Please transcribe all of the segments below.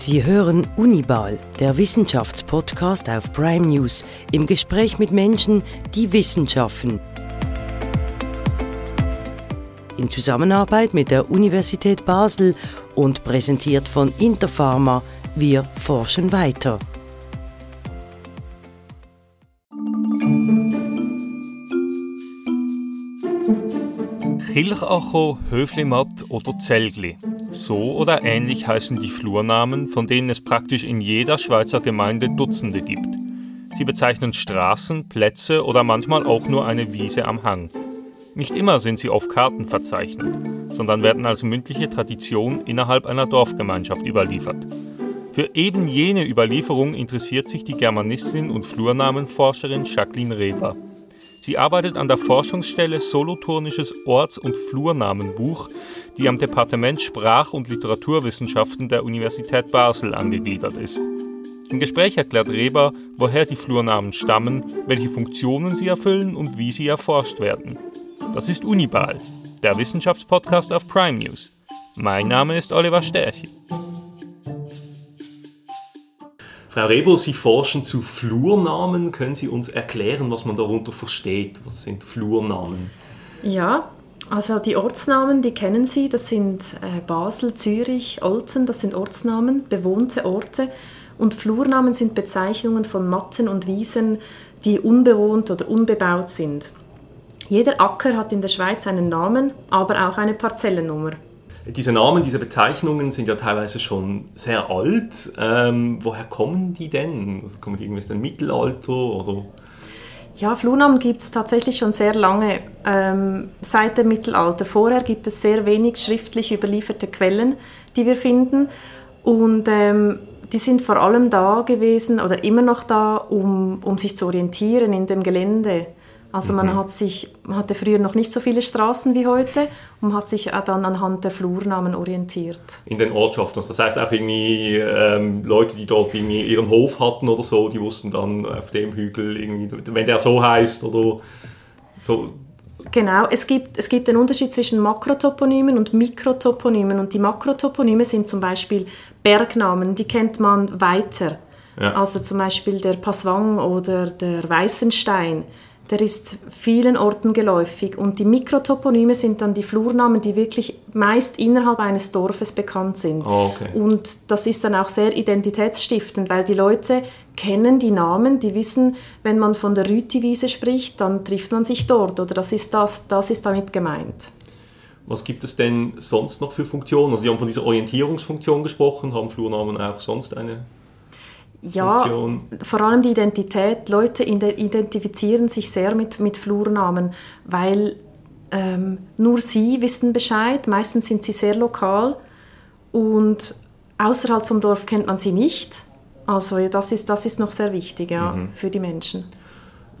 Sie hören Unibal, der Wissenschaftspodcast auf Prime News, im Gespräch mit Menschen, die Wissenschaften. In Zusammenarbeit mit der Universität Basel und präsentiert von Interpharma, wir forschen weiter. Kilchacho, Höflimatt oder Zelgli. So oder ähnlich heißen die Flurnamen, von denen es praktisch in jeder Schweizer Gemeinde Dutzende gibt. Sie bezeichnen Straßen, Plätze oder manchmal auch nur eine Wiese am Hang. Nicht immer sind sie auf Karten verzeichnet, sondern werden als mündliche Tradition innerhalb einer Dorfgemeinschaft überliefert. Für eben jene Überlieferung interessiert sich die Germanistin und Flurnamenforscherin Jacqueline Reber. Sie arbeitet an der Forschungsstelle Solothurnisches Orts- und Flurnamenbuch, die am Departement Sprach- und Literaturwissenschaften der Universität Basel angegliedert ist. Im Gespräch erklärt Reber, woher die Flurnamen stammen, welche Funktionen sie erfüllen und wie sie erforscht werden. Das ist Unibal, der Wissenschaftspodcast auf Prime News. Mein Name ist Oliver Stärchi. Frau Reber, Sie forschen zu Flurnamen. Können Sie uns erklären, was man darunter versteht? Was sind Flurnamen? Ja, also die Ortsnamen, die kennen Sie. Das sind äh, Basel, Zürich, Olten. Das sind Ortsnamen, bewohnte Orte. Und Flurnamen sind Bezeichnungen von Matten und Wiesen, die unbewohnt oder unbebaut sind. Jeder Acker hat in der Schweiz einen Namen, aber auch eine Parzellennummer. Diese Namen, diese Bezeichnungen sind ja teilweise schon sehr alt. Ähm, woher kommen die denn? Also kommen die irgendwie aus dem Mittelalter oder? Ja, Flurnamen gibt es tatsächlich schon sehr lange, ähm, seit dem Mittelalter. Vorher gibt es sehr wenig schriftlich überlieferte Quellen, die wir finden. Und ähm, die sind vor allem da gewesen oder immer noch da, um, um sich zu orientieren in dem Gelände. Also man, mhm. hat sich, man hatte früher noch nicht so viele Straßen wie heute und hat sich dann anhand der Flurnamen orientiert. In den Ortschaften. Also das heißt auch irgendwie ähm, Leute, die dort irgendwie ihren Hof hatten oder so, die wussten dann auf dem Hügel irgendwie, wenn der so heißt oder so. Genau, es gibt, es gibt den Unterschied zwischen Makrotoponymen und Mikrotoponymen. Und die Makrotoponyme sind zum Beispiel Bergnamen, die kennt man weiter. Ja. Also zum Beispiel der Passwang oder der Weißenstein der ist vielen Orten geläufig. Und die Mikrotoponyme sind dann die Flurnamen, die wirklich meist innerhalb eines Dorfes bekannt sind. Oh, okay. Und das ist dann auch sehr identitätsstiftend, weil die Leute kennen die Namen, die wissen, wenn man von der Rütiwiese spricht, dann trifft man sich dort oder das ist das, das ist damit gemeint. Was gibt es denn sonst noch für Funktionen? Also Sie haben von dieser Orientierungsfunktion gesprochen, haben Flurnamen auch sonst eine ja, Funktion. vor allem die Identität. Leute identifizieren sich sehr mit, mit Flurnamen, weil ähm, nur sie wissen Bescheid. Meistens sind sie sehr lokal und außerhalb vom Dorf kennt man sie nicht. Also das ist, das ist noch sehr wichtig ja, mhm. für die Menschen.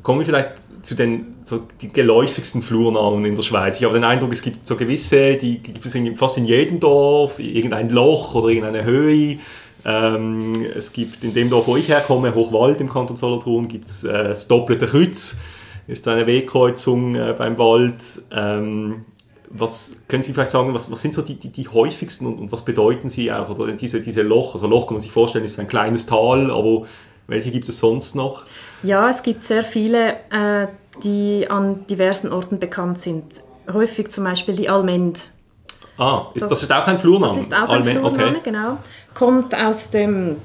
Kommen wir vielleicht zu den so die geläufigsten Flurnamen in der Schweiz. Ich habe den Eindruck, es gibt so gewisse, die gibt es fast in jedem Dorf, irgendein Loch oder irgendeine Höhe ähm, es gibt in dem Dorf, wo ich herkomme, Hochwald im Kanton Solothurn, gibt es äh, das doppelte Kreuz. Ist eine Wegkreuzung äh, beim Wald. Ähm, was können Sie vielleicht sagen, was, was sind so die, die, die häufigsten und, und, was bedeuten sie auch? Oder diese, diese Loch, also Loch kann man sich vorstellen, ist ein kleines Tal, aber welche gibt es sonst noch? Ja, es gibt sehr viele, äh, die an diversen Orten bekannt sind. Häufig zum Beispiel die Almend. Ah, das, das, ist auch ein Flurname? Das ist auch ein Flurname, okay. genau kommt aus dem,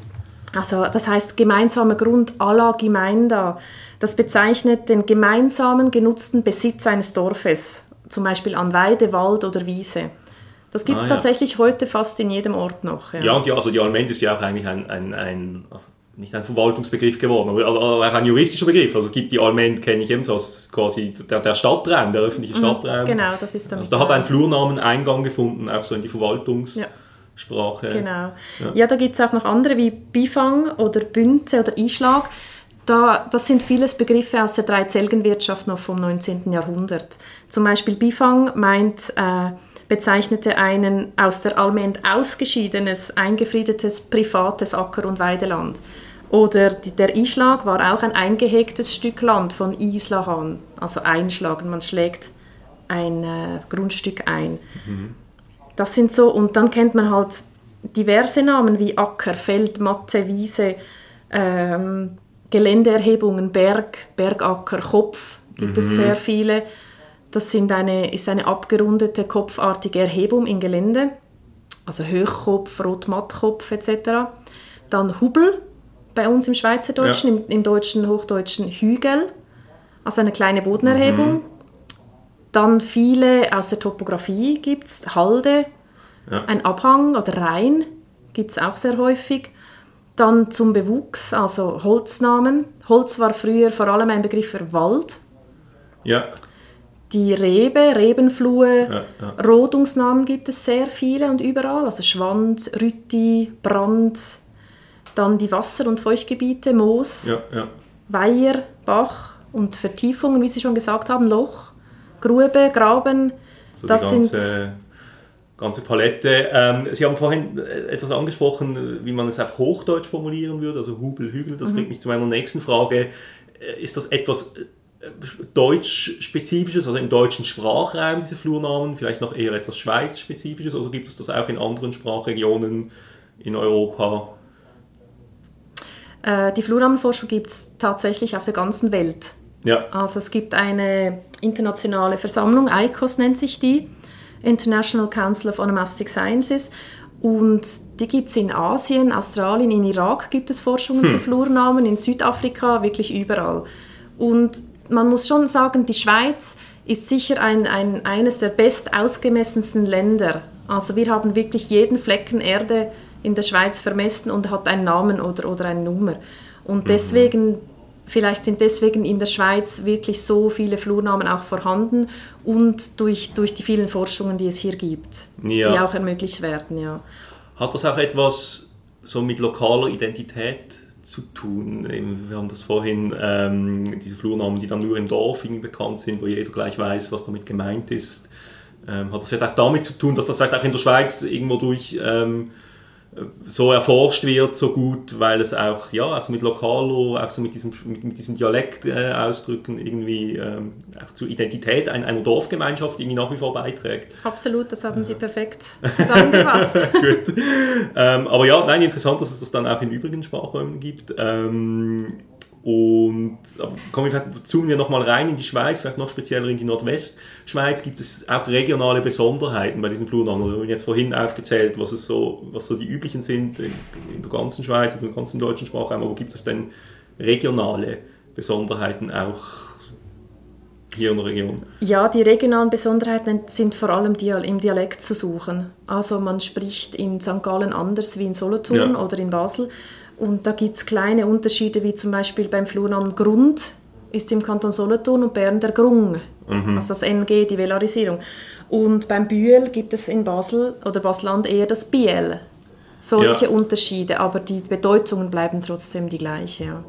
also das heißt gemeinsamer Grund la Gemeinde. Das bezeichnet den gemeinsamen genutzten Besitz eines Dorfes, zum Beispiel an Weide, Wald oder Wiese. Das gibt es ah, ja. tatsächlich heute fast in jedem Ort noch. Ja, ja und die, also die Allmend ist ja auch eigentlich ein, ein, ein also nicht ein Verwaltungsbegriff geworden, aber also auch ein juristischer Begriff. Also es gibt die Allmend, kenne ich eben so als quasi der, der Stadtraum, der öffentliche mhm. Stadtraum. Genau, das ist dann. Also da hat ein Flurnamen Eingang gefunden, auch so in die Verwaltungs... Ja. Genau. Ja, ja da gibt es auch noch andere wie Bifang oder Bünze oder Einschlag. Da, das sind vieles Begriffe aus der Dreizelgenwirtschaft noch vom 19. Jahrhundert. Zum Beispiel Bifang meint, äh, bezeichnete einen aus der Allmend ausgeschiedenes, eingefriedetes privates Acker- und Weideland. Oder der Einschlag war auch ein eingehegtes Stück Land von Islahan, also einschlagen, man schlägt ein äh, Grundstück ein. Mhm. Das sind so, und dann kennt man halt diverse Namen wie Acker, Feld, Matte, Wiese, ähm, Geländeerhebungen, Berg, Bergacker, Kopf gibt es sehr viele. Das sind eine, ist eine abgerundete kopfartige Erhebung im Gelände, also Höchkopf, Rotmattkopf etc. Dann Hubel bei uns im Schweizerdeutschen, Ja. im, im Deutschen, Hochdeutschen Hügel, also eine kleine Bodenerhebung. Dann viele aus der Topographie gibt es, Halde, Ja. ein Abhang oder Rhein gibt es auch sehr häufig. Dann zum Bewuchs, also Holznamen. Holz war früher vor allem ein Begriff für Wald. Ja, Die Rebe, Rebenflue, ja, ja. Rodungsnamen gibt es sehr viele und überall. Also Schwand, Rütti, Brand. Dann die Wasser- und Feuchtgebiete, Moos, ja. Weiher, Bach und Vertiefungen, wie Sie schon gesagt haben, Loch, Grube, Graben. So das die sind ganze, ganze Palette. Ähm, Sie haben vorhin äh, etwas angesprochen, wie man es auf Hochdeutsch formulieren würde, also Hubel, Hügel. Mhm. Das bringt mich zu meiner nächsten Frage. Äh, Ist das etwas äh, Deutsch-spezifisches, also im deutschen Sprachraum, diese Flurnamen, vielleicht noch eher etwas Schweiz-spezifisches, oder gibt es das auch in anderen Sprachregionen in Europa? Äh, die Flurnamenforschung gibt es tatsächlich auf der ganzen Welt. Ja, Also es gibt eine internationale Versammlung, ICOS nennt sich die, International Council of Onomastic Sciences. Und die gibt es in Asien, Australien, in Irak gibt es Forschungen zu Flurnamen, in Südafrika, wirklich überall. Und man muss schon sagen, die Schweiz ist sicher ein, ein, eines der best ausgemessensten Länder. Also wir haben wirklich jeden Flecken Erde in der Schweiz vermessen und hat einen Namen oder, oder eine Nummer. Und deswegen Vielleicht sind deswegen in der Schweiz wirklich so viele Flurnamen auch vorhanden und durch, durch die vielen Forschungen, die es hier gibt, Ja. die auch ermöglicht werden. Ja. Hat das auch etwas so mit lokaler Identität zu tun? Wir haben das vorhin, ähm, diese Flurnamen, die dann nur im Dorf bekannt sind, wo jeder gleich weiß, was damit gemeint ist. Ähm, hat das vielleicht auch damit zu tun, dass das vielleicht auch in der Schweiz irgendwo durch ähm, so erforscht wird, so gut, weil es auch, ja, also mit lokaler, auch so mit, diesem, mit, mit diesen Dialektausdrücken irgendwie ähm, auch zur Identität ein, einer Dorfgemeinschaft irgendwie nach wie vor beiträgt. Absolut, das haben Sie perfekt zusammengefasst. Gut. Ähm, aber ja, nein, interessant, dass es das dann auch in übrigen Sprachräumen gibt. Ähm, und kommen wir vielleicht, zoomen wir nochmal rein in die Schweiz, vielleicht noch spezieller in die Nordwestschweiz. Gibt es auch regionale Besonderheiten bei diesen Flurnamen? Also wir haben jetzt vorhin aufgezählt, was, es so, was so die üblichen sind in, der ganzen Schweiz, in der ganzen deutschen Sprachraum, aber gibt es denn regionale Besonderheiten auch hier in der Region? Ja, die regionalen Besonderheiten sind vor allem im Dialekt zu suchen. Also man spricht in St. Gallen anders wie in Solothurn Ja. oder in Basel. Und da gibt es kleine Unterschiede, wie zum Beispiel beim Flurnamen Grund ist im Kanton Solothurn und Bern der Grung, also das NG, die Velarisierung. Und beim Bühl gibt es in Basel oder Basel-Land eher das Biel. Solche Ja. Unterschiede, aber die Bedeutungen bleiben trotzdem die gleiche. Ja.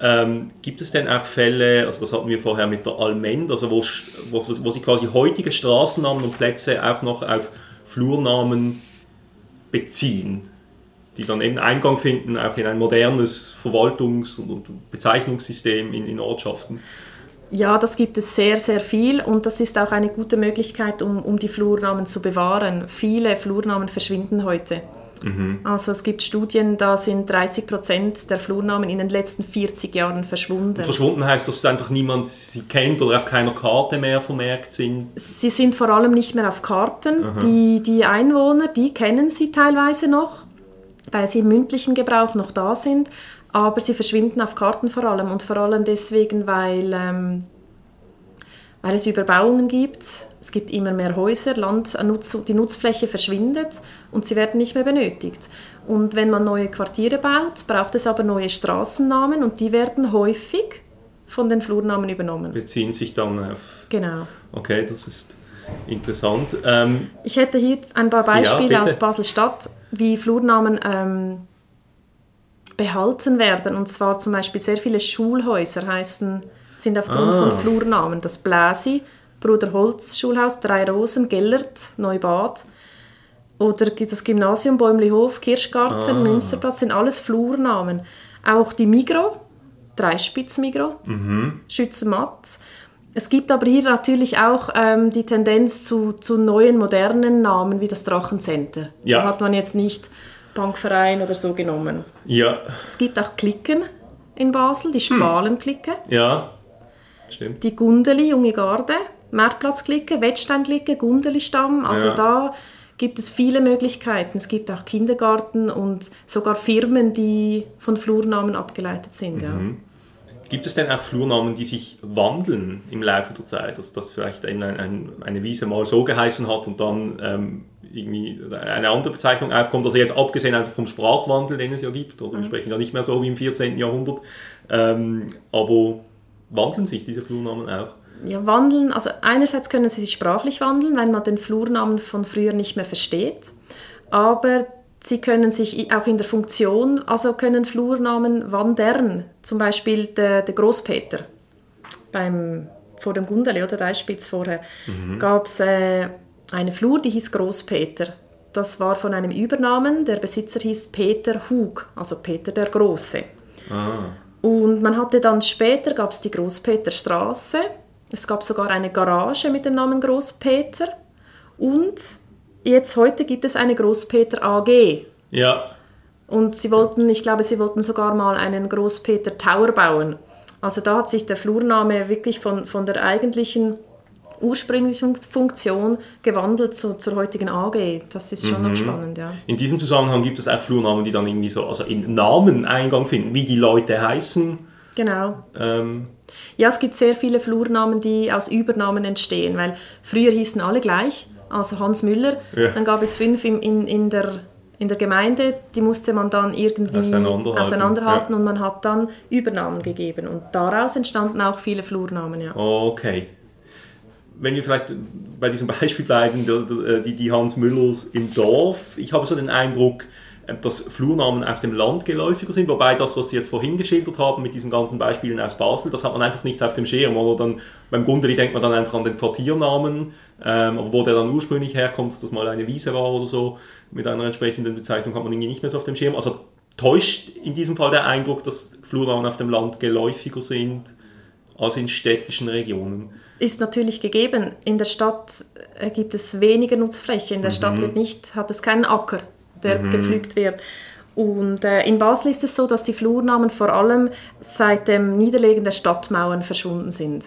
Ähm, gibt es denn auch Fälle, also das hatten wir vorher mit der Almend, also wo, wo, wo sie quasi heutige Straßennamen und Plätze auch noch auf Flurnamen beziehen, die dann eben Eingang finden, auch in ein modernes Verwaltungs- und Bezeichnungssystem in, in Ortschaften? Ja, das gibt es sehr, sehr viel und das ist auch eine gute Möglichkeit, um, um die Flurnamen zu bewahren. Viele Flurnamen verschwinden heute. Also es gibt Studien, da sind 30 Prozent der Flurnamen in den letzten 40 Jahren verschwunden. Verschwunden heißt, dass einfach niemand sie kennt oder auf keiner Karte mehr vermerkt sind. Sie sind vor allem nicht mehr auf Karten. Die, die Einwohner, die kennen sie teilweise noch, weil sie im mündlichen Gebrauch noch da sind, aber sie verschwinden auf Karten vor allem und vor allem deswegen, weil, ähm, weil es Überbauungen gibt. Es gibt immer mehr Häuser, Land, Nutz, die Nutzfläche verschwindet und sie werden nicht mehr benötigt. Und wenn man neue Quartiere baut, braucht es aber neue Straßennamen und die werden häufig von den Flurnamen übernommen. Beziehen sich dann auf. Genau. Okay, das ist interessant. Ähm, Ich hätte hier ein paar Beispiele bitte. aus Basel-Stadt, wie Flurnamen ähm, behalten werden. Und zwar zum Beispiel sehr viele Schulhäuser heißen, sind aufgrund Ah. von Flurnamen. Das Bläsi, Bruder Holz Schulhaus, Drei Rosen, Gellert, Neubad. Oder das Gymnasium Bäumlihof, Kirschgarten, Ah. Münsterplatz sind alles Flurnamen. Auch die Migro, Dreispitz Migro, Mhm. Schützenmatt. Es gibt aber hier natürlich auch ähm, die Tendenz zu, zu neuen, modernen Namen wie das Drachencenter. Ja. Da hat man jetzt nicht Bankverein oder so genommen. Ja, Es gibt auch Klicken in Basel, die Spalenklicke, ja, stimmt. die Gundeli, Junge Garde, Marktplatzklicke, Wettsteinklicke, Gundeli-Stamm. Also Ja. da gibt es viele Möglichkeiten. Es gibt auch Kindergarten und sogar Firmen, die von Flurnamen abgeleitet sind. Ja. Gibt es denn auch Flurnamen, die sich wandeln im Laufe der Zeit? Dass, dass vielleicht ein, ein, eine Wiese mal so geheißen hat und dann ähm, irgendwie eine andere Bezeichnung aufkommt? Also jetzt abgesehen einfach vom Sprachwandel, den es ja gibt, oder wir sprechen ja nicht mehr so wie im 14. Jahrhundert, ähm, aber wandeln sich diese Flurnamen auch? Ja, wandeln, also einerseits können sie sich sprachlich wandeln, weil man den Flurnamen von früher nicht mehr versteht, aber sie können sich auch in der Funktion, also können Flurnamen wandern. Zum Beispiel der, der Großpeter beim, vor dem Gundeli oder Deispitz vorher gab es äh, eine Flur, die hieß Großpeter. Das war von einem Übernamen, der Besitzer hieß Peter Hug, also Peter der Große. Und man hatte dann später, gab es die Großpeterstraße, es gab sogar eine Garage mit dem Namen Großpeter und jetzt heute gibt es eine Großpeter AG. Ja, Und sie wollten, ich glaube, sie wollten sogar mal einen Großpeter Tower bauen. Also da hat sich der Flurname wirklich von, von der eigentlichen ursprünglichen Funktion gewandelt zu, zur heutigen AG. Das ist schon noch spannend, ja. in diesem Zusammenhang gibt es auch Flurnamen, die dann irgendwie so also in Namen Eingang finden, wie die Leute heißen. Genau. Ähm, Ja, es gibt sehr viele Flurnamen, die aus Übernamen entstehen, weil früher hießen alle gleich, also Hans Müller, Ja. dann gab es fünf in, in, in, der, in der Gemeinde, die musste man dann irgendwie Auseinanderhalten, auseinanderhalten ja. und man hat dann Übernamen gegeben und daraus entstanden auch viele Flurnamen, ja. Okay. Wenn wir vielleicht bei diesem Beispiel bleiben, der- die, die Hans Müllers im Dorf, ich habe so den Eindruck, äh, dass Flurnamen auf dem Land geläufiger sind, wobei das, was Sie jetzt vorhin geschildert haben mit diesen ganzen Beispielen aus Basel, das hat man einfach nichts auf dem Schirm. Oder dann, beim Gundeli denkt man dann einfach an den Quartiernamen, ähm, aber wo der dann ursprünglich herkommt, dass das mal eine Wiese war oder so, mit einer entsprechenden Bezeichnung hat man irgendwie nicht mehr so auf dem Schirm. Also täuscht in diesem Fall der Eindruck, dass Flurnamen auf dem Land geläufiger sind als in städtischen Regionen. Ist natürlich gegeben. In der Stadt äh, gibt es weniger Nutzfläche. In der Stadt wird nicht, hat es keinen Acker, der gepflügt wird. Und äh, in Basel ist es so, dass die Flurnamen vor allem seit dem Niederlegen der Stadtmauern verschwunden sind.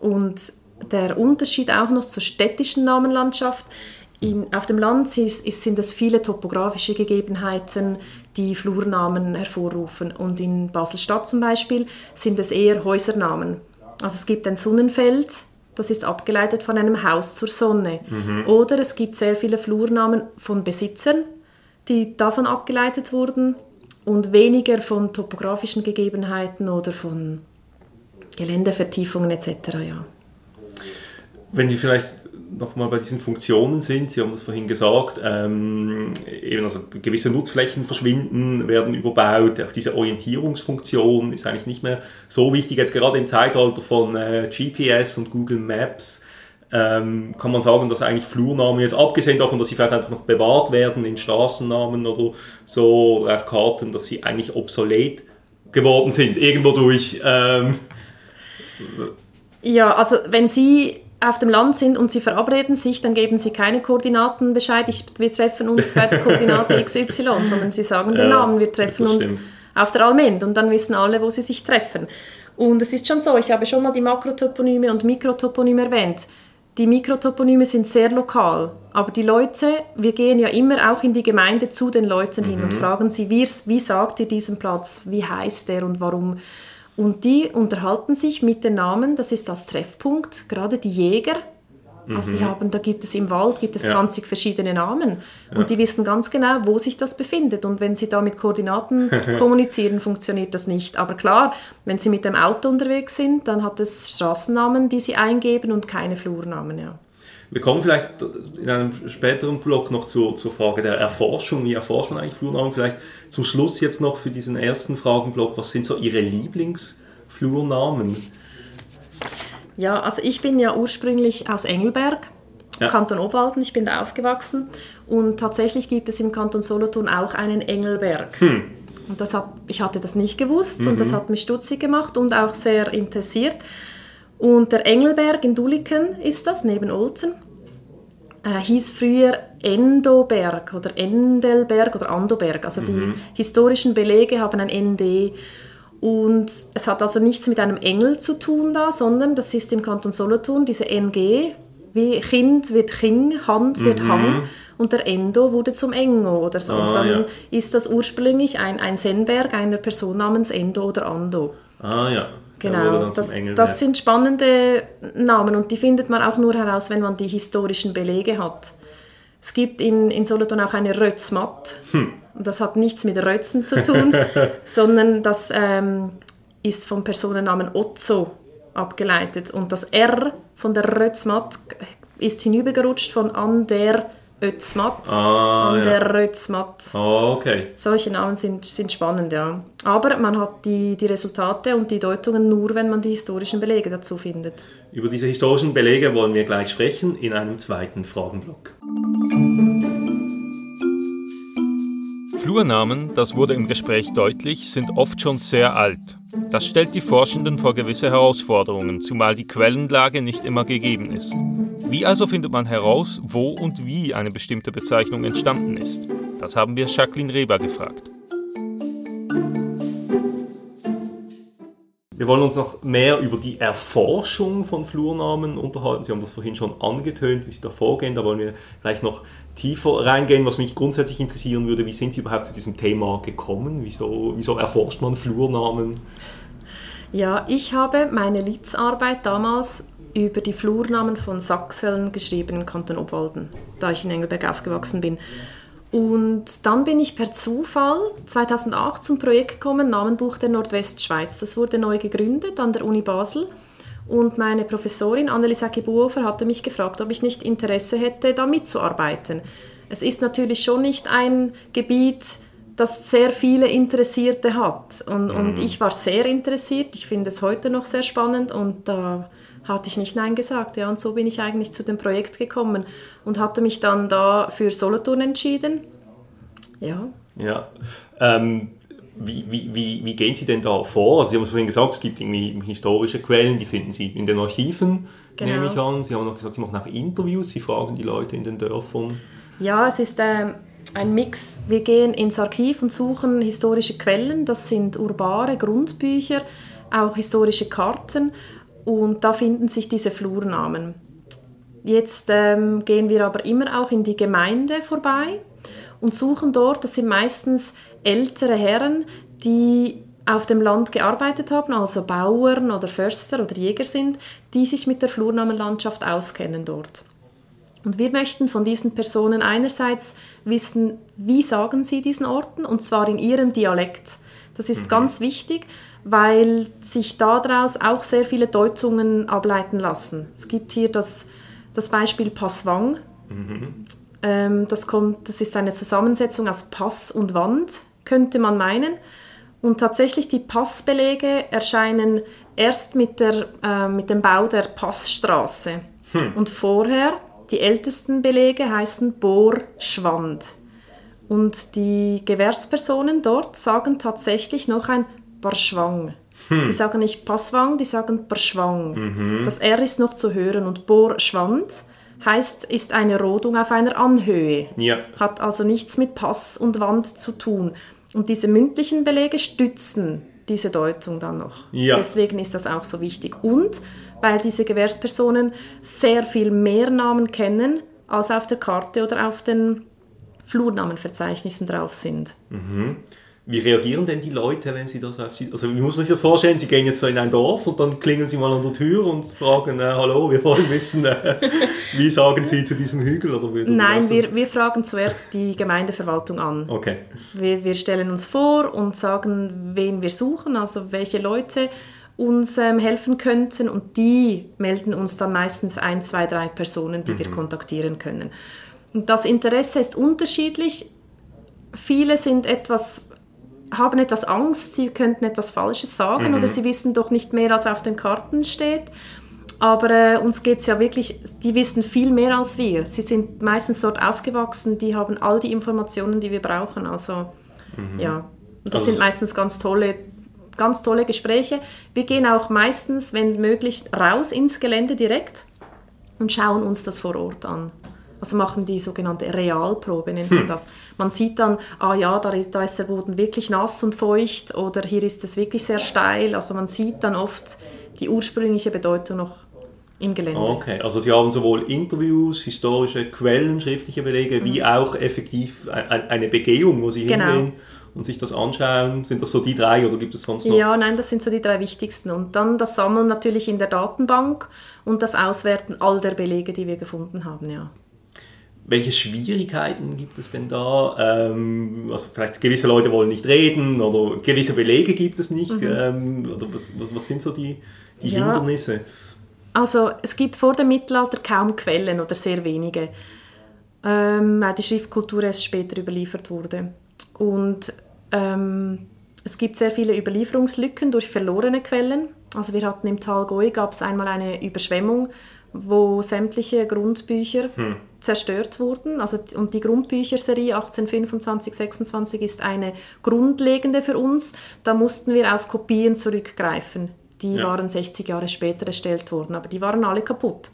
Und der Unterschied auch noch zur städtischen Namenlandschaft. In, auf dem Land ist, ist, sind es viele topografische Gegebenheiten, die Flurnamen hervorrufen. Und in Basel-Stadt zum Beispiel sind es eher Häusernamen. Also es gibt ein Sonnenfeld, das ist abgeleitet von einem Haus zur Sonne. Oder es gibt sehr viele Flurnamen von Besitzern, die davon abgeleitet wurden und weniger von topografischen Gegebenheiten oder von Geländevertiefungen etc. Ja. Wenn wir vielleicht nochmal bei diesen Funktionen sind, Sie haben das vorhin gesagt, ähm, eben also gewisse Nutzflächen verschwinden, werden überbaut, auch diese Orientierungsfunktion ist eigentlich nicht mehr so wichtig, jetzt gerade im Zeitalter von äh, GPS und Google Maps, ähm, kann man sagen, dass eigentlich Flurnamen jetzt, abgesehen davon, dass sie vielleicht einfach noch bewahrt werden in Straßennamen oder so auf Karten, dass sie eigentlich obsolet geworden sind, irgendwo durch. Ähm, Ja, also wenn Sie auf dem Land sind und Sie verabreden sich, dann geben Sie keine Koordinaten Bescheid, ich, wir treffen uns bei der Koordinate XY, sondern Sie sagen den Ja, Namen, wir treffen uns stimmt. auf der Almend und dann wissen alle, wo sie sich treffen. Und es ist schon so, ich habe schon mal die Makrotoponyme und Mikrotoponyme erwähnt. Die Mikrotoponyme sind sehr lokal, aber die Leute, wir gehen ja immer auch in die Gemeinde zu den Leuten hin Mhm. und fragen sie, wie, wie sagt ihr diesen Platz, wie heißt der und warum. Und die unterhalten sich mit den Namen, das ist das Treffpunkt, gerade die Jäger. Also die haben, da gibt es im Wald gibt es Mhm. Ja. 20 verschiedene Namen und die wissen ganz genau, wo sich das befindet. Und wenn sie da mit Koordinaten kommunizieren, funktioniert das nicht. Aber klar, wenn sie mit dem Auto unterwegs sind, dann hat es Straßennamen, die sie eingeben und keine Flurnamen. Ja. Wir kommen vielleicht in einem späteren Blog noch zur, zur Frage der Erforschung. Wie erforscht man eigentlich Flurnamen? Vielleicht zum Schluss jetzt noch für diesen ersten Fragenblock. Was sind so Ihre Lieblingsflurnamen? Ja, also ich bin ja ursprünglich aus Engelberg, Ja. Kanton Obwalden, ich bin da aufgewachsen und tatsächlich gibt es im Kanton Solothurn auch einen Engelberg. Und das hat, ich hatte das nicht gewusst und das hat mich stutzig gemacht und auch sehr interessiert. Und der Engelberg in Duliken ist das, neben Olten. Äh, hieß früher Endoberg oder Endelberg oder Andoberg. Also die historischen Belege haben ein ND. Und es hat also nichts mit einem Engel zu tun da, sondern das ist im Kanton Solothurn diese NG, wie Kind wird King, Hand wird Hang und der Endo wurde zum Engo oder so. Ah, und dann ja. ist das ursprünglich ein, ein Senberg einer Person namens Endo oder Ando. Ah ja. Genau, das, das sind spannende Namen und die findet man auch nur heraus, wenn man die historischen Belege hat. Es gibt in, in Solothurn auch eine Rötzmatt. Hm. Und das hat nichts mit Rötzen zu tun, sondern das ähm, ist vom Personennamen Otzo abgeleitet. Und das R von der Rötzmatt ist hinübergerutscht von an der Ötzmatt, Ah, an ja. der Rötzmatt. Ah, okay. Solche Namen sind, sind spannend, ja. Aber man hat die, die Resultate und die Deutungen nur, wenn man die historischen Belege dazu findet. Über diese historischen Belege wollen wir gleich sprechen in einem zweiten Fragenblock. Flurnamen, das wurde im Gespräch deutlich, sind oft schon sehr alt. Das stellt die Forschenden vor gewisse Herausforderungen, zumal die Quellenlage nicht immer gegeben ist. Wie also findet man heraus, wo und wie eine bestimmte Bezeichnung entstanden ist? Das haben wir Jacqueline Reber gefragt. Wir wollen uns noch mehr über die Erforschung von Flurnamen unterhalten. Sie haben das vorhin schon angetönt, wie Sie da vorgehen. Da wollen wir gleich noch tiefer reingehen. Was mich grundsätzlich interessieren würde, wie sind Sie überhaupt zu diesem Thema gekommen? Wieso, wieso erforscht man Flurnamen? Ja, ich habe meine Litzarbeit damals über die Flurnamen von Sachseln geschrieben im Kanton Obwalden, da ich in Engelberg aufgewachsen bin. Und dann bin ich per Zufall 2008 zum Projekt gekommen, Namenbuch der Nordwestschweiz. Das wurde neu gegründet an der Uni Basel. Und meine Professorin Annelies Buhofer hatte mich gefragt, ob ich nicht Interesse hätte, da mitzuarbeiten. Es ist natürlich schon nicht ein Gebiet, das sehr viele Interessierte hat. Und, und ich war sehr interessiert. Ich finde es heute noch sehr spannend und da hatte ich nicht Nein gesagt. Ja, und so bin ich eigentlich zu dem Projekt gekommen und hatte mich dann da für Solothurn entschieden. Ja, Ja. Ähm, wie, wie, wie, wie gehen Sie denn da vor? Also Sie haben es vorhin gesagt, es gibt irgendwie historische Quellen, die finden Sie in den Archiven, Genau. nehme ich an. Sie haben noch gesagt, Sie machen auch Interviews, Sie fragen die Leute in den Dörfern. Ja, es ist ähm, ein Mix. Wir gehen ins Archiv und suchen historische Quellen. Das sind urbare Grundbücher, auch historische Karten. Und da finden sich diese Flurnamen. Jetzt ähm, gehen wir aber immer auch in die Gemeinde vorbei und suchen dort, das sind meistens ältere Herren, die auf dem Land gearbeitet haben, also Bauern oder Förster oder Jäger sind, die sich mit der Flurnamenlandschaft auskennen dort. Und wir möchten von diesen Personen einerseits wissen, wie sagen sie diesen Orten, und zwar in ihrem Dialekt. Das ist ganz wichtig, weil sich daraus auch sehr viele Deutungen ableiten lassen. Es gibt hier das, das Beispiel Passwang. Ähm, das, kommt, das ist eine Zusammensetzung aus Pass und Wand, könnte man meinen. Und tatsächlich die Passbelege erscheinen erst mit, der, äh, mit dem Bau der Passstraße. Und vorher, die ältesten Belege heißen Bohrschwand. Und die Gewährspersonen dort sagen tatsächlich noch ein Barschwang. Die sagen nicht Passwang, die sagen Barschwang. Das R ist noch zu hören und Bohrschwand heißt, ist eine Rodung auf einer Anhöhe Ja. hat also nichts mit Pass und Wand zu tun. Und diese mündlichen Belege stützen diese Deutung dann noch. Ja. Deswegen ist das auch so wichtig. Und weil diese Gewährspersonen sehr viel mehr Namen kennen, als auf der Karte oder auf den Flurnamenverzeichnissen drauf sind. Wie reagieren denn die Leute, wenn sie das auf Sie... Also wie muss man sich das vorstellen? Sie gehen jetzt so in ein Dorf und dann klingeln sie mal an der Tür und fragen, äh, hallo, wir wollen wissen, äh, wie sagen Sie zu diesem Hügel? Oder wie, Nein, wir, wir fragen zuerst die Gemeindeverwaltung an. Okay. Wir, wir stellen uns vor und sagen, wen wir suchen, also welche Leute uns ähm, helfen könnten und die melden uns dann meistens ein, zwei, drei Personen, die wir kontaktieren können. Und das Interesse ist unterschiedlich. Viele sind etwas, haben etwas Angst, sie könnten etwas Falsches sagen oder sie wissen doch nicht mehr, als auf den Karten steht. Aber äh, uns geht es ja wirklich, die wissen viel mehr als wir. Sie sind meistens dort aufgewachsen, die haben all die Informationen, die wir brauchen. Also ja, und das Also sind meistens ganz tolle, ganz tolle Gespräche. Wir gehen auch meistens, wenn möglich, raus ins Gelände direkt und schauen uns das vor Ort an. Also machen die sogenannte Realprobe, nennt man hm. das. Man sieht dann, ah ja, da ist, da ist der Boden wirklich nass und feucht oder hier ist es wirklich sehr steil. Also man sieht dann oft die ursprüngliche Bedeutung noch im Gelände. Okay, also Sie haben sowohl Interviews, historische Quellen, schriftliche Belege, mhm. wie auch effektiv eine Begehung, wo Sie genau. hingehen und sich das anschauen. Sind das so die drei oder gibt es sonst noch? Ja, nein, das sind so die drei wichtigsten. Und dann das Sammeln natürlich in der Datenbank und das Auswerten all der Belege, die wir gefunden haben, ja. Welche Schwierigkeiten gibt es denn da? Ähm, also vielleicht gewisse Leute wollen nicht reden oder gewisse Belege gibt es nicht. Mhm. Ähm, oder was, was, was, sind so die, die ja. Hindernisse? Also es gibt vor dem Mittelalter kaum Quellen oder sehr wenige, ähm, die Schriftkultur erst später überliefert wurde. Und ähm, es gibt sehr viele Überlieferungslücken durch verlorene Quellen. Also wir hatten im Tal Goi gab es einmal eine Überschwemmung, wo sämtliche Grundbücher hm. zerstört wurden. Also, und die Grundbücherserie 1825, 26 ist eine grundlegende für uns. Da mussten wir auf Kopien zurückgreifen. Die ja. waren 60 Jahre später erstellt worden, aber die waren alle kaputt.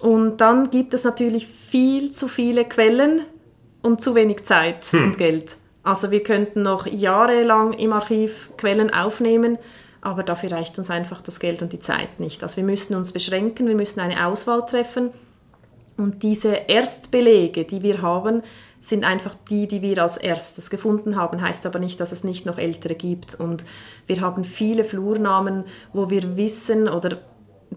Und dann gibt es natürlich viel zu viele Quellen und zu wenig Zeit hm. und Geld. Also wir könnten noch jahrelang im Archiv Quellen aufnehmen, aber dafür reicht uns einfach das Geld und die Zeit nicht. Also wir müssen uns beschränken, wir müssen eine Auswahl treffen und diese Erstbelege, die wir haben, sind einfach die, die wir als erstes gefunden haben. Heißt aber nicht, dass es nicht noch ältere gibt. Und wir haben viele Flurnamen, wo wir wissen oder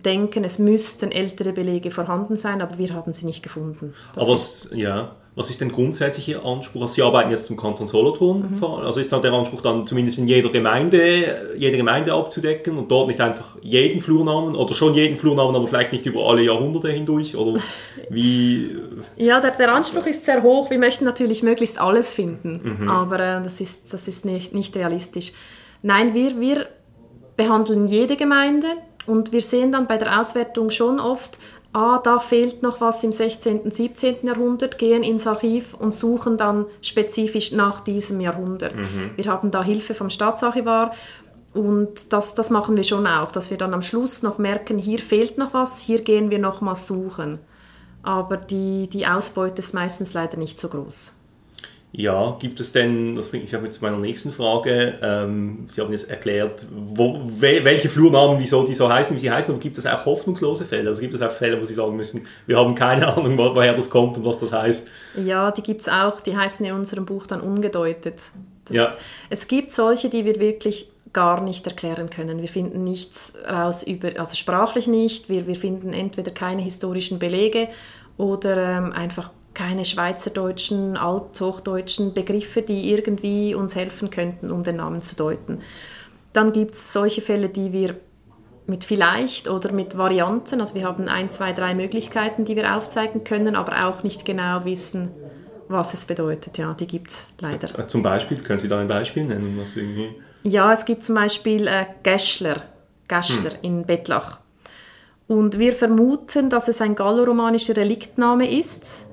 denken, es müssten ältere Belege vorhanden sein, aber wir haben sie nicht gefunden. Das aber es, ja, was ist denn grundsätzlich Ihr Anspruch? Also Sie arbeiten jetzt zum Kanton Solothurn, mhm. also ist dann der Anspruch dann zumindest in jeder Gemeinde, jede Gemeinde abzudecken und dort nicht einfach jeden Flurnamen oder schon jeden Flurnamen, aber vielleicht nicht über alle Jahrhunderte hindurch oder wie? Ja, der, der Anspruch ist sehr hoch. Wir möchten natürlich möglichst alles finden, mhm. aber äh, das ist, das ist nicht, nicht realistisch. Nein, wir, wir behandeln jede Gemeinde und wir sehen dann bei der Auswertung schon oft, ah, da fehlt noch was im 16., und 17. Jahrhundert, gehen ins Archiv und suchen dann spezifisch nach diesem Jahrhundert. Mhm. Wir haben da Hilfe vom Staatsarchivar und das, das machen wir schon auch, dass wir dann am Schluss noch merken, hier fehlt noch was, hier gehen wir noch mal suchen. Aber die, die Ausbeute ist meistens leider nicht so groß. Ja, gibt es denn, das bringt mich auch mit meiner nächsten Frage, ähm, Sie haben jetzt erklärt, wo, welche Flurnamen, wieso die so heißen, wie sie heißen, aber gibt es auch hoffnungslose Fälle? Also gibt es auch Fälle, wo Sie sagen müssen, wir haben keine Ahnung, woher das kommt und was das heißt? Ja, die gibt es auch, die heißen in unserem Buch dann umgedeutet. Das, ja. Es gibt solche, die wir wirklich gar nicht erklären können. Wir finden nichts raus über, also sprachlich nicht, wir, wir finden entweder keine historischen Belege oder ähm, einfach keine schweizerdeutschen, althochdeutschen Begriffe, die irgendwie uns helfen könnten, um den Namen zu deuten. Dann gibt es solche Fälle, die wir mit vielleicht oder mit Varianten, also wir haben ein, zwei, drei Möglichkeiten, die wir aufzeigen können, aber auch nicht genau wissen, was es bedeutet. Ja, die gibt es leider. Äh, zum Beispiel, können Sie da ein Beispiel nennen? Was irgendwie... Ja, es gibt zum Beispiel äh, Gäschler, Gäschler hm. in Bettlach. Und wir vermuten, dass es ein galloromanischer Reliktname ist,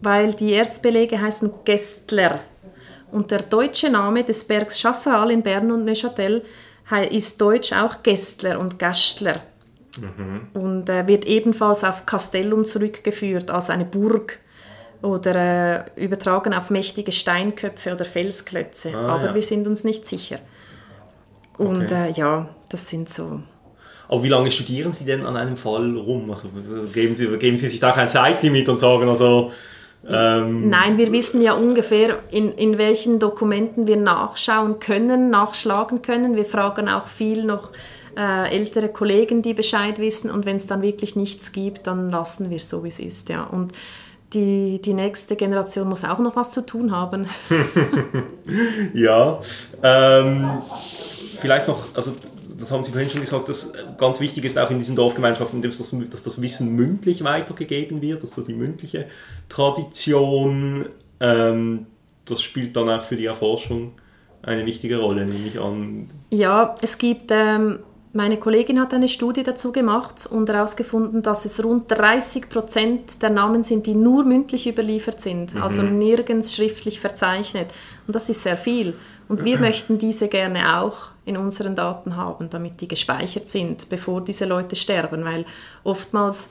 weil die Erstbelege heißen Gästler. Und der deutsche Name des Bergs Chassal in Bern und Neuchâtel ist deutsch auch Gästler und Gastler. Mhm. Und äh, wird ebenfalls auf Castellum zurückgeführt, also eine Burg oder äh, übertragen auf mächtige Steinköpfe oder Felsklötze. Ah, Aber ja. wir sind uns nicht sicher. Und okay. äh, ja, das sind so. Aber wie lange studieren Sie denn an einem Fall rum? Also geben Sie, geben Sie sich da kein Zeitlimit und sagen, also ähm, Nein, wir wissen ja ungefähr, in, in welchen Dokumenten wir nachschauen können, nachschlagen können. Wir fragen auch viel noch äh, ältere Kollegen, die Bescheid wissen. Und wenn es dann wirklich nichts gibt, dann lassen wir es so, wie es ist. Ja. Und die, die nächste Generation muss auch noch was zu tun haben. ja, ähm, vielleicht noch, also das haben Sie vorhin schon gesagt, dass ganz wichtig ist auch in diesen Dorfgemeinschaften, dass das, dass das Wissen mündlich weitergegeben wird, also die mündliche Tradition, ähm, das spielt dann auch für die Erforschung eine wichtige Rolle, nehme ich an. Ja, es gibt, ähm, Meine Kollegin hat eine Studie dazu gemacht und herausgefunden, dass es rund 30 Prozent der Namen sind, die nur mündlich überliefert sind, mhm. also nirgends schriftlich verzeichnet. Und das ist sehr viel. Und wir möchten diese gerne auch in unseren Daten haben, damit die gespeichert sind, bevor diese Leute sterben, weil oftmals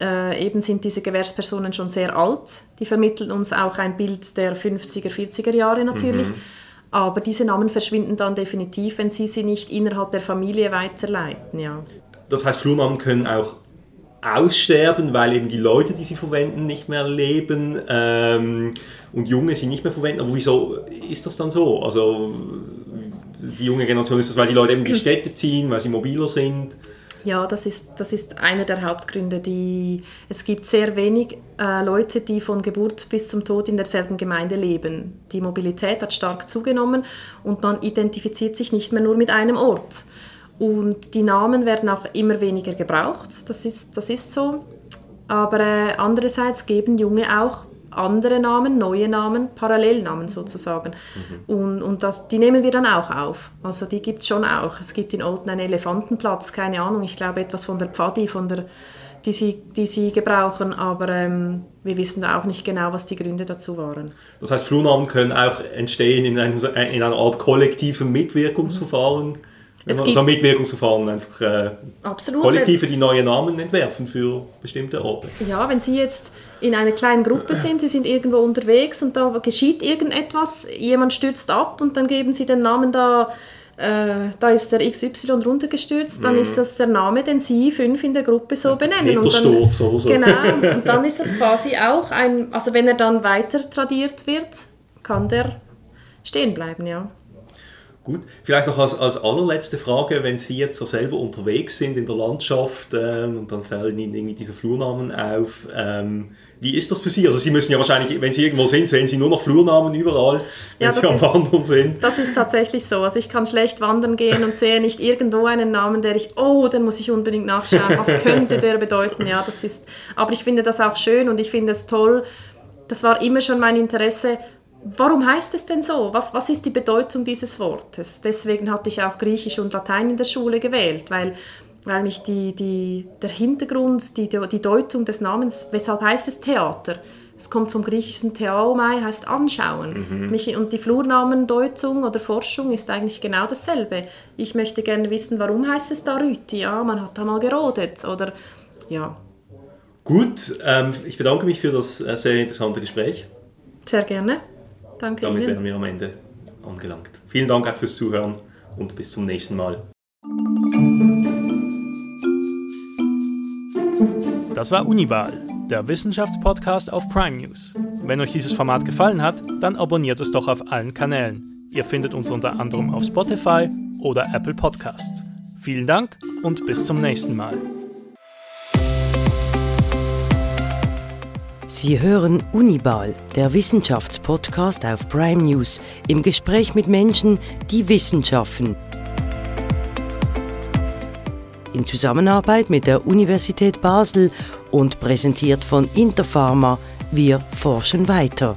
äh, eben sind diese Gewährspersonen schon sehr alt. Die vermitteln uns auch ein Bild der 50er, 40er Jahre natürlich. Mhm. Aber diese Namen verschwinden dann definitiv, wenn sie sie nicht innerhalb der Familie weiterleiten. Ja. Das heißt, Flurnamen können auch aussterben, weil eben die Leute, die sie verwenden, nicht mehr leben ähm, und Junge sie nicht mehr verwenden. Aber wieso ist das dann so? Also die junge Generation ist das, weil die Leute eben in die Städte ziehen, weil sie mobiler sind? Ja, das ist, das ist einer der Hauptgründe. Die, es gibt sehr wenig äh, Leute, die von Geburt bis zum Tod in derselben Gemeinde leben. Die Mobilität hat stark zugenommen und man identifiziert sich nicht mehr nur mit einem Ort. Und die Namen werden auch immer weniger gebraucht, das ist, das ist so. Aber äh, andererseits geben Junge auch andere Namen, neue Namen, Parallelnamen sozusagen. Mhm. Und, und das, die nehmen wir dann auch auf. Also die gibt es schon auch. Es gibt in Olten einen Elefantenplatz, keine Ahnung, ich glaube etwas von der Pfadi, von der, die, sie, die sie gebrauchen, aber ähm, wir wissen auch nicht genau, was die Gründe dazu waren. Das heißt, Flurnamen können auch entstehen in, einem, in einer Art kollektivem Mitwirkungsverfahren? Mhm es gibt so Mitwirkungsverfahren einfach äh, Absolut, Kollektive, die neue Namen entwerfen für bestimmte Orte. Ja, wenn Sie jetzt in einer kleinen Gruppe sind, Sie sind irgendwo unterwegs und da geschieht irgendetwas, jemand stürzt ab und dann geben Sie den Namen da, äh, da ist der XY runtergestürzt, dann mhm. ist das der Name, den Sie fünf in der Gruppe so benennen. Und dann, oder so. Genau, und dann ist das quasi auch ein, also wenn er dann weiter tradiert wird, kann der stehen bleiben, ja. Gut, vielleicht noch als, als allerletzte Frage, wenn Sie jetzt so selber unterwegs sind in der Landschaft ähm, und dann fallen Ihnen irgendwie diese Flurnamen auf, ähm, wie ist das für Sie? Also Sie müssen ja wahrscheinlich, wenn Sie irgendwo sind, sehen Sie nur noch Flurnamen überall, wenn ja, Sie am ist, Wandern sind. Das ist tatsächlich so. Also ich kann schlecht wandern gehen und sehe nicht irgendwo einen Namen, der ich, oh, den muss ich unbedingt nachschauen, was könnte der bedeuten? Ja, das ist, aber ich finde das auch schön und ich finde es toll. Das war immer schon mein Interesse, Warum heißt es denn so? Was, was ist die Bedeutung dieses Wortes? Deswegen hatte ich auch Griechisch und Latein in der Schule gewählt, weil, weil mich die, die, der Hintergrund, die, die Deutung des Namens, weshalb heißt es Theater? Es kommt vom griechischen Theaomai, heißt anschauen. Mhm. Mich, und die Flurnamendeutung oder Forschung ist eigentlich genau dasselbe. Ich möchte gerne wissen, warum heißt es da Rüti? Ja, man hat da mal gerodet oder ja. Gut, ähm, ich bedanke mich für das äh, sehr interessante Gespräch. Sehr gerne. Danke Damit Ihnen. wären wir am Ende angelangt. Vielen Dank auch fürs Zuhören und bis zum nächsten Mal. Das war Unibal, der Wissenschaftspodcast auf Prime News. Wenn euch dieses Format gefallen hat, dann abonniert es doch auf allen Kanälen. Ihr findet uns unter anderem auf Spotify oder Apple Podcasts. Vielen Dank und bis zum nächsten Mal. Sie hören Unibal, der Wissenschaftspodcast auf Prime News, im Gespräch mit Menschen, die Wissenschaften. In Zusammenarbeit mit der Universität Basel und präsentiert von Interpharma, wir forschen weiter.